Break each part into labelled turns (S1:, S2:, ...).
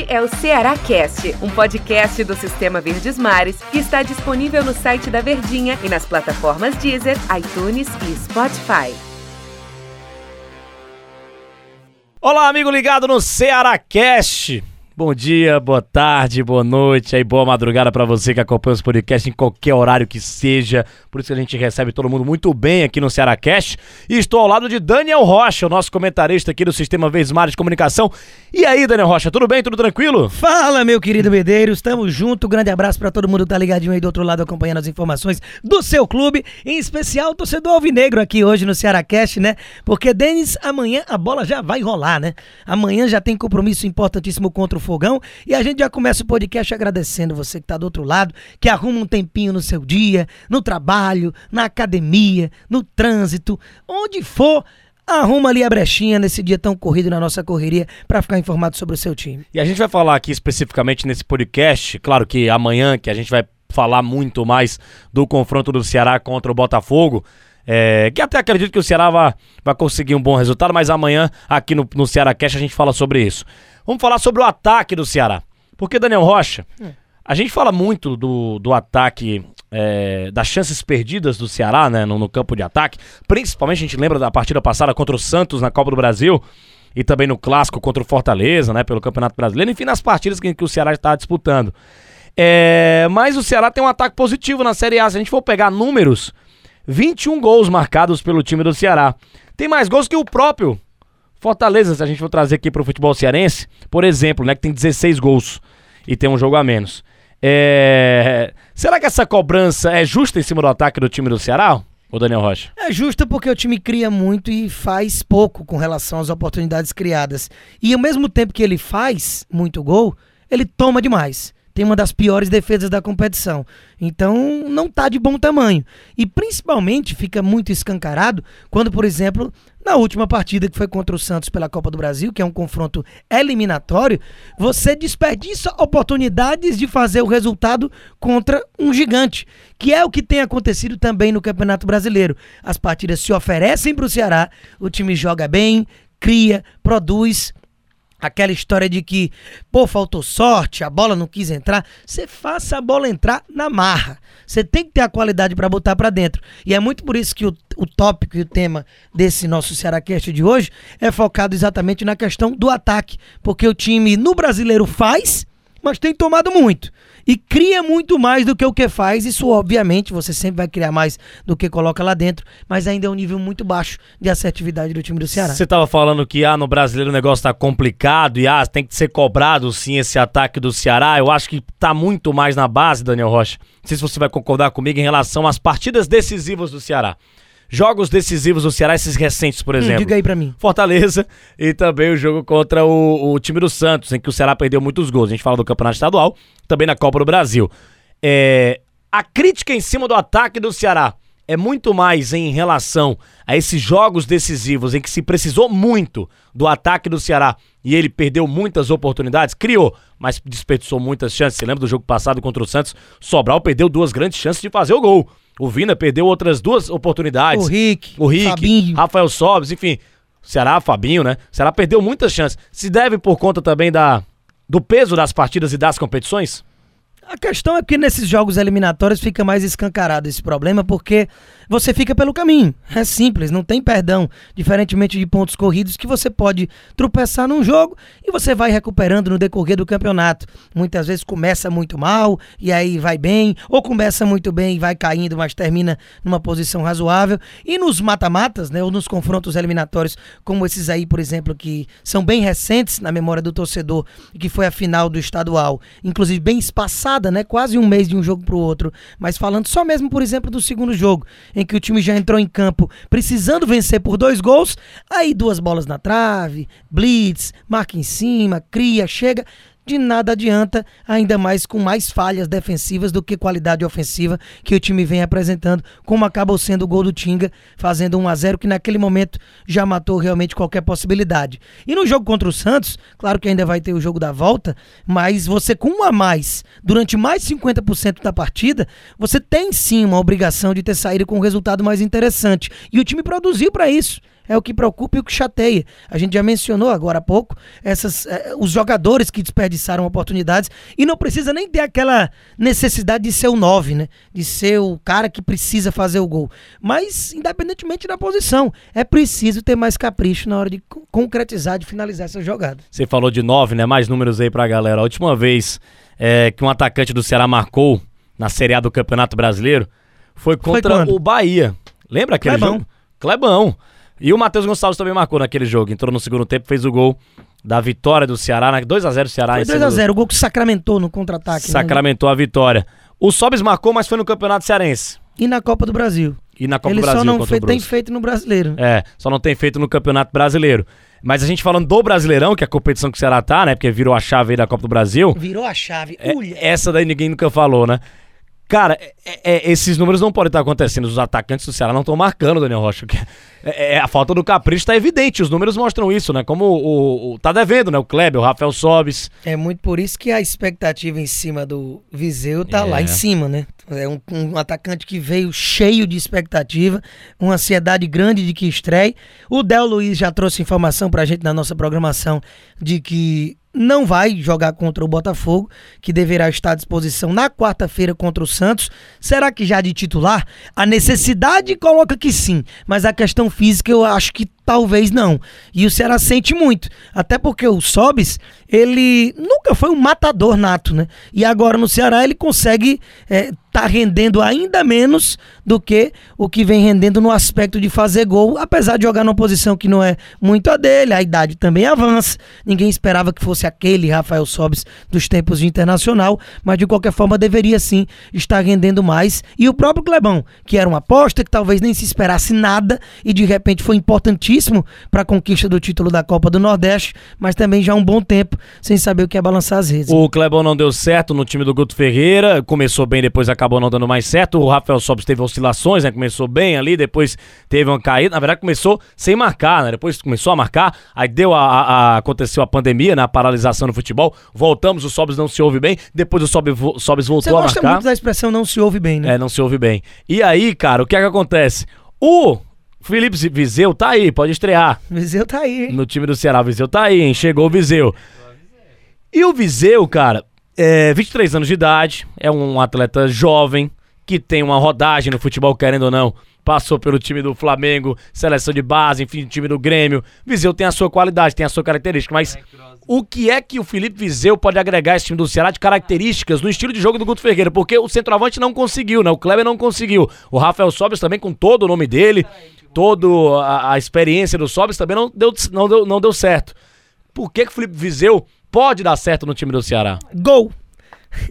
S1: Este é o Ceará Cast, um podcast do Sistema Verdes Mares que está disponível no site da Verdinha e nas plataformas Deezer, iTunes e Spotify.
S2: Olá, amigo ligado no Ceará Cast. Bom dia, boa tarde, boa noite e boa madrugada para você que acompanha os podcasts em qualquer horário que seja. Por isso que a gente recebe todo mundo muito bem aqui no Ceará Cast. E estou ao lado de Daniel Rocha, o nosso comentarista aqui do Sistema Vesmar de Comunicação. E aí, Daniel Rocha, tudo bem? Tudo tranquilo?
S3: Fala, meu querido Medeiros, estamos junto. Grande abraço para todo mundo que tá ligadinho aí do outro lado acompanhando as informações do seu clube, em especial o torcedor alvinegro aqui hoje no Ceará Cast, né? Porque Denis, amanhã a bola já vai rolar, né? Amanhã já tem compromisso importantíssimo contra o fogão. E a gente já começa o podcast agradecendo você que está do outro lado, que arruma um tempinho no seu dia, no trabalho, na academia, no trânsito, onde for. Arruma ali a brechinha nesse dia tão corrido na nossa correria para ficar informado sobre o seu time.
S2: E a gente vai falar aqui especificamente nesse podcast, claro que amanhã que a gente vai falar muito mais do confronto do Ceará contra o Botafogo. É, que até acredito que o Ceará vai, vai conseguir um bom resultado, mas amanhã aqui no, no Ceará Cash a gente fala sobre isso. Vamos falar sobre o ataque do Ceará. Porque, Daniel Rocha, a gente fala muito do, do ataque, é, das chances perdidas do Ceará, né, no, no, campo de ataque. Principalmente a gente lembra da partida passada contra o Santos na Copa do Brasil e também no clássico contra o Fortaleza, né, pelo Campeonato Brasileiro. Enfim, nas partidas que, que o Ceará está disputando. É, mas o Ceará tem um ataque positivo na Série A. Se a gente for pegar números, 21 gols marcados pelo time do Ceará. Tem mais gols que o próprio Fortaleza, se a gente for trazer aqui para o futebol cearense, por exemplo, né, que tem 16 gols e tem um jogo a menos. É... Será que essa cobrança é justa em cima do ataque do time do Ceará? O Daniel Rocha.
S3: É justa porque o time cria muito e faz pouco com relação às oportunidades criadas. E ao mesmo tempo que ele faz muito gol, ele toma demais tem uma das piores defesas da competição. Então, não está de bom tamanho. E principalmente fica muito escancarado quando, por exemplo, na última partida que foi contra o Santos pela Copa do Brasil, que é um confronto eliminatório, você desperdiça oportunidades de fazer o resultado contra um gigante, que é o que tem acontecido também no Campeonato Brasileiro. As partidas se oferecem para o Ceará, o time joga bem, cria, produz Aquela história de que, pô, faltou sorte, a bola não quis entrar. Você faça a bola entrar na marra. Você tem que ter a qualidade para botar para dentro. E é muito por isso que o, o tópico e o tema desse nosso Cearacast de hoje é focado exatamente na questão do ataque. Porque o time no brasileiro faz, mas tem tomado muito e cria muito mais do que o que faz. Isso, obviamente, você sempre vai criar mais do que coloca lá dentro, mas ainda é um nível muito baixo de assertividade do time do Ceará.
S2: Você estava falando que ah, no brasileiro o negócio está complicado e ah, tem que ser cobrado sim esse ataque do Ceará. Eu acho que está muito mais na base, Daniel Rocha. Não sei se você vai concordar comigo em relação às partidas decisivas do Ceará jogos decisivos do Ceará, esses recentes, por hum, exemplo. Hum,
S3: diga aí pra mim.
S2: Fortaleza e também o jogo contra o, o, time do Santos, em que o Ceará perdeu muitos gols. A gente fala do Campeonato Estadual, também na Copa do Brasil. É, a crítica em cima do ataque do Ceará é muito mais em relação a esses jogos decisivos em que se precisou muito do ataque do Ceará e ele perdeu muitas oportunidades, criou, mas desperdiçou muitas chances. Você lembra do jogo passado contra o Santos? Sobral perdeu duas grandes chances de fazer o gol. O Vina perdeu outras duas oportunidades.
S3: O Rick,
S2: o Rick, Fabinho. Rafael Sobes, enfim. Ceará, Fabinho, né? Ceará perdeu muitas chances. Se deve por conta também da, do peso das partidas e das competições?
S3: A questão é que nesses jogos eliminatórios fica mais escancarado esse problema, porque você fica pelo caminho. É simples, não tem perdão. Diferentemente de pontos corridos, que você pode tropeçar num jogo e você vai recuperando no decorrer do campeonato. Muitas vezes começa muito mal e aí vai bem, ou começa muito bem e vai caindo, mas termina numa posição razoável. E nos mata-matas, né, ou nos confrontos eliminatórios, como esses aí, por exemplo, que são bem recentes na memória do torcedor, que foi a final do estadual, inclusive bem né, quase um mês de um jogo para o outro. Mas falando só mesmo, por exemplo, do segundo jogo, em que o time já entrou em campo precisando vencer por dois gols, aí duas bolas na trave, blitz, marca em cima, cria, chega de nada adianta, ainda mais com mais falhas defensivas do que qualidade ofensiva que o time vem apresentando, como acabou sendo o gol do Tinga, fazendo 1 a 0 que naquele momento já matou realmente qualquer possibilidade. E no jogo contra o Santos, claro que ainda vai ter o jogo da volta, mas você com um a mais, durante mais 50% da partida, você tem sim uma obrigação de ter saído com um resultado mais interessante. E o time produziu para isso. É o que preocupa e o que chateia. A gente já mencionou agora há pouco essas, eh, os jogadores que desperdiçaram oportunidades e não precisa nem ter aquela necessidade de ser o 9, né? De ser o cara que precisa fazer o gol. Mas, independentemente da posição, é preciso ter mais capricho na hora de co- concretizar, de finalizar essa jogada.
S2: Você falou de nove, né? Mais números aí pra galera. A última vez é, que um atacante do Ceará marcou na Série A do Campeonato Brasileiro foi contra
S3: quando?
S2: o Bahia. Lembra aquele
S3: Clebão.
S2: jogo? Clebão. E o Matheus Gonçalves também marcou naquele jogo. Entrou no segundo tempo, fez o gol da vitória do Ceará. né? 2x0 Ceará.
S3: Foi
S2: em cima do-
S3: 2x0, o gol que sacramentou no contra-ataque. né?
S2: Sacramentou a vitória. O Sobis marcou, mas foi no Campeonato Cearense.
S3: E na Copa do Brasil.
S2: E na Copa
S3: Ele
S2: do Brasil
S3: só não fe- tem feito no brasileiro.
S2: É, só não tem feito no Campeonato Brasileiro. Mas a gente falando do Brasileirão, que é a competição que o Ceará tá, né? Porque virou a chave aí da Copa do Brasil.
S3: Virou a chave.
S2: É, essa daí ninguém nunca falou, né? Cara, é- é- esses números não podem estar acontecendo. Os atacantes do Ceará não estão marcando, Daniel Rocha. É, é- a falta do capricho tá evidente. Os números mostram isso, né? Como o, o- tá devendo, né? O Kleber, o Rafael Sobis.
S3: É muito por isso que a expectativa em cima do Viseu tá
S2: É.
S3: lá em cima, né? É um, um atacante que veio cheio de expectativa, uma ansiedade grande de que estreie. O Del Luiz já trouxe informação pra gente na nossa programação de que não vai jogar contra o Botafogo, que deverá estar à disposição na quarta-feira contra o Santos. Será que já de titular? A necessidade coloca que sim, mas a questão física eu acho que talvez não. E o Ceará sente muito, até porque o Sobis, ele nunca foi um matador nato, né? E agora no Ceará ele consegue é, tá rendendo ainda menos do que o que vem rendendo no aspecto de fazer gol, apesar de jogar numa posição que não é muito a dele, a idade também avança. Ninguém esperava que fosse aquele Rafael Sobis dos tempos de internacional, mas de qualquer forma deveria sim estar rendendo mais. E o próprio Clebão, que era uma aposta que talvez nem se esperasse nada e de repente foi importantíssimo para a conquista do título da Copa do Nordeste, mas também já há um bom tempo sem saber o que é balançar as redes.
S2: O Clebão não deu certo no time do Guto Ferreira. Começou bem, depois acabou não dando mais certo. O Rafael Sobis teve oscilações, né? Começou bem ali, depois teve uma caída. Na verdade, começou sem marcar, né? Depois começou a marcar. Aí deu a, a- a- aconteceu a pandemia, né? A paralisação no futebol. Voltamos, o Sobis não se ouve bem. Depois o Sobis, Sobis
S3: Você
S2: voltou a
S3: gosta
S2: marcar.
S3: muito da expressão não se ouve bem, né?
S2: É, não se ouve bem. E aí, cara, o que é que acontece? O Felipe Viseu tá aí, pode estrear
S3: Viseu tá aí, hein?
S2: no time do Ceará. Viseu tá aí, hein? Chegou o Viseu. E o Viseu, cara, é 23 anos de idade, é um atleta jovem, que tem uma rodagem no futebol, querendo ou não. Passou pelo time do Flamengo, seleção de base, enfim, time do Grêmio. Viseu tem a sua qualidade, tem a sua característica, mas o que é que o Felipe Viseu pode agregar a esse time do Ceará de características no estilo de jogo do Guto Ferreira? Porque o centroavante não conseguiu, né? O Kleber não conseguiu. O Rafael Sobis também, com todo o nome dele, toda a, a experiência do Sobis, também não deu, não, deu, não deu certo. Por que, que o Felipe Viseu pode dar certo no time do Ceará?
S3: Gol.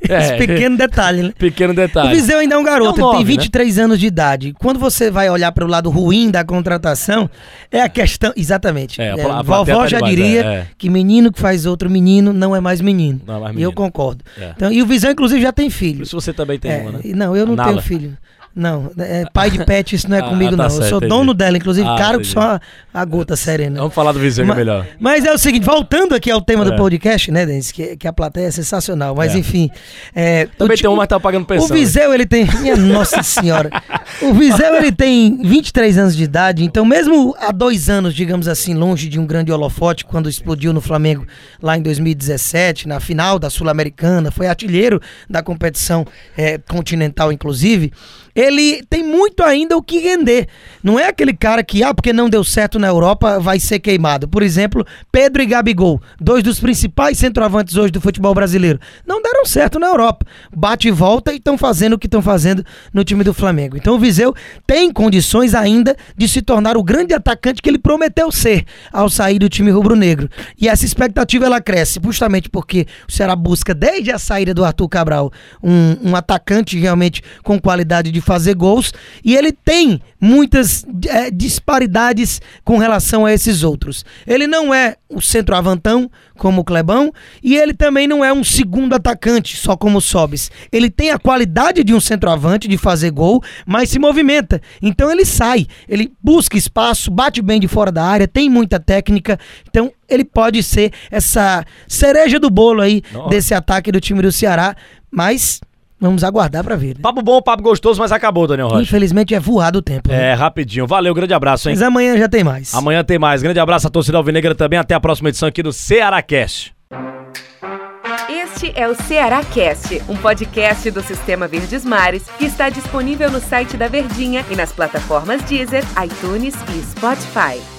S2: É.
S3: Esse pequeno detalhe, né?
S2: Pequeno
S3: O
S2: detalhe.
S3: Viseu ainda é um garoto,
S2: É um
S3: ele tem
S2: nove,
S3: 23 anos de idade. Quando você vai olhar para o lado ruim da contratação, é a questão. Exatamente.
S2: É, a
S3: É,
S2: a
S3: vovó já
S2: demais,
S3: diria
S2: é, é.
S3: que menino que faz outro menino não é mais menino.
S2: Não é mais
S3: E eu
S2: menino.
S3: concordo.
S2: É.
S3: Então, e o Viseu, inclusive, já tem filho.
S2: Isso você também tem
S3: É,
S2: uma, né?
S3: Não, eu não
S2: Nala.
S3: tenho filho. Não, é, pai de pet, isso não é
S2: Ah,
S3: comigo,
S2: tá
S3: não.
S2: certo,
S3: eu sou
S2: entendi.
S3: dono dela, inclusive,
S2: Ah,
S3: caro que só a, a gota serena.
S2: Vamos falar do Viseu que é melhor.
S3: Mas é o seguinte, voltando aqui ao tema do
S2: É.
S3: podcast, né, Denis? Que, que a plateia é sensacional. Mas
S2: É.
S3: enfim. É,
S2: Também
S3: o
S2: tem um, mas tá pagando
S3: o
S2: pensão.
S3: Viseu, ele tem. Minha Nossa Senhora. O Viseu, ele tem 23 anos de idade, então, mesmo há dois anos, digamos assim, longe de um grande holofote, quando explodiu no Flamengo lá em 2017, na final da Sul-Americana, foi artilheiro da competição é, continental, inclusive. Ele tem muito ainda o que render. Não é aquele cara que, ah, porque não deu certo na Europa, vai ser queimado. Por exemplo, Pedro e Gabigol, dois dos principais centroavantes hoje do futebol brasileiro, não deram certo na Europa. Bate e volta e estão fazendo o que estão fazendo no time do Flamengo. Então o Viseu tem condições ainda de se tornar o grande atacante que ele prometeu ser ao sair do time rubro-negro. E essa expectativa ela cresce justamente porque o Ceará busca desde a saída do Arthur Cabral um, um atacante realmente com qualidade de fazer gols e ele tem muitas eh, disparidades com relação a esses outros. Ele não é o centroavantão como o Clebão e ele também não é um segundo atacante só como o Sobis. Ele tem a qualidade de um centroavante de fazer gol, mas se movimenta. Então ele sai, ele busca espaço, bate bem de fora da área, tem muita técnica. Então ele pode ser essa cereja do bolo aí
S2: Nossa.
S3: desse ataque do time do Ceará, mas Vamos aguardar pra ver. Né?
S2: Papo bom, papo gostoso, mas acabou, Daniel Rocha.
S3: Infelizmente é voado o tempo.
S2: Né? É, rapidinho. Valeu, grande abraço, hein?
S3: Mas amanhã já tem mais.
S2: Amanhã tem mais. Grande abraço à torcida alvinegra também. Até a próxima edição aqui do Ceará Cast.
S1: Este é o Ceará Cast, um podcast do Sistema Verdes Mares que está disponível no site da Verdinha e nas plataformas Deezer, iTunes e Spotify.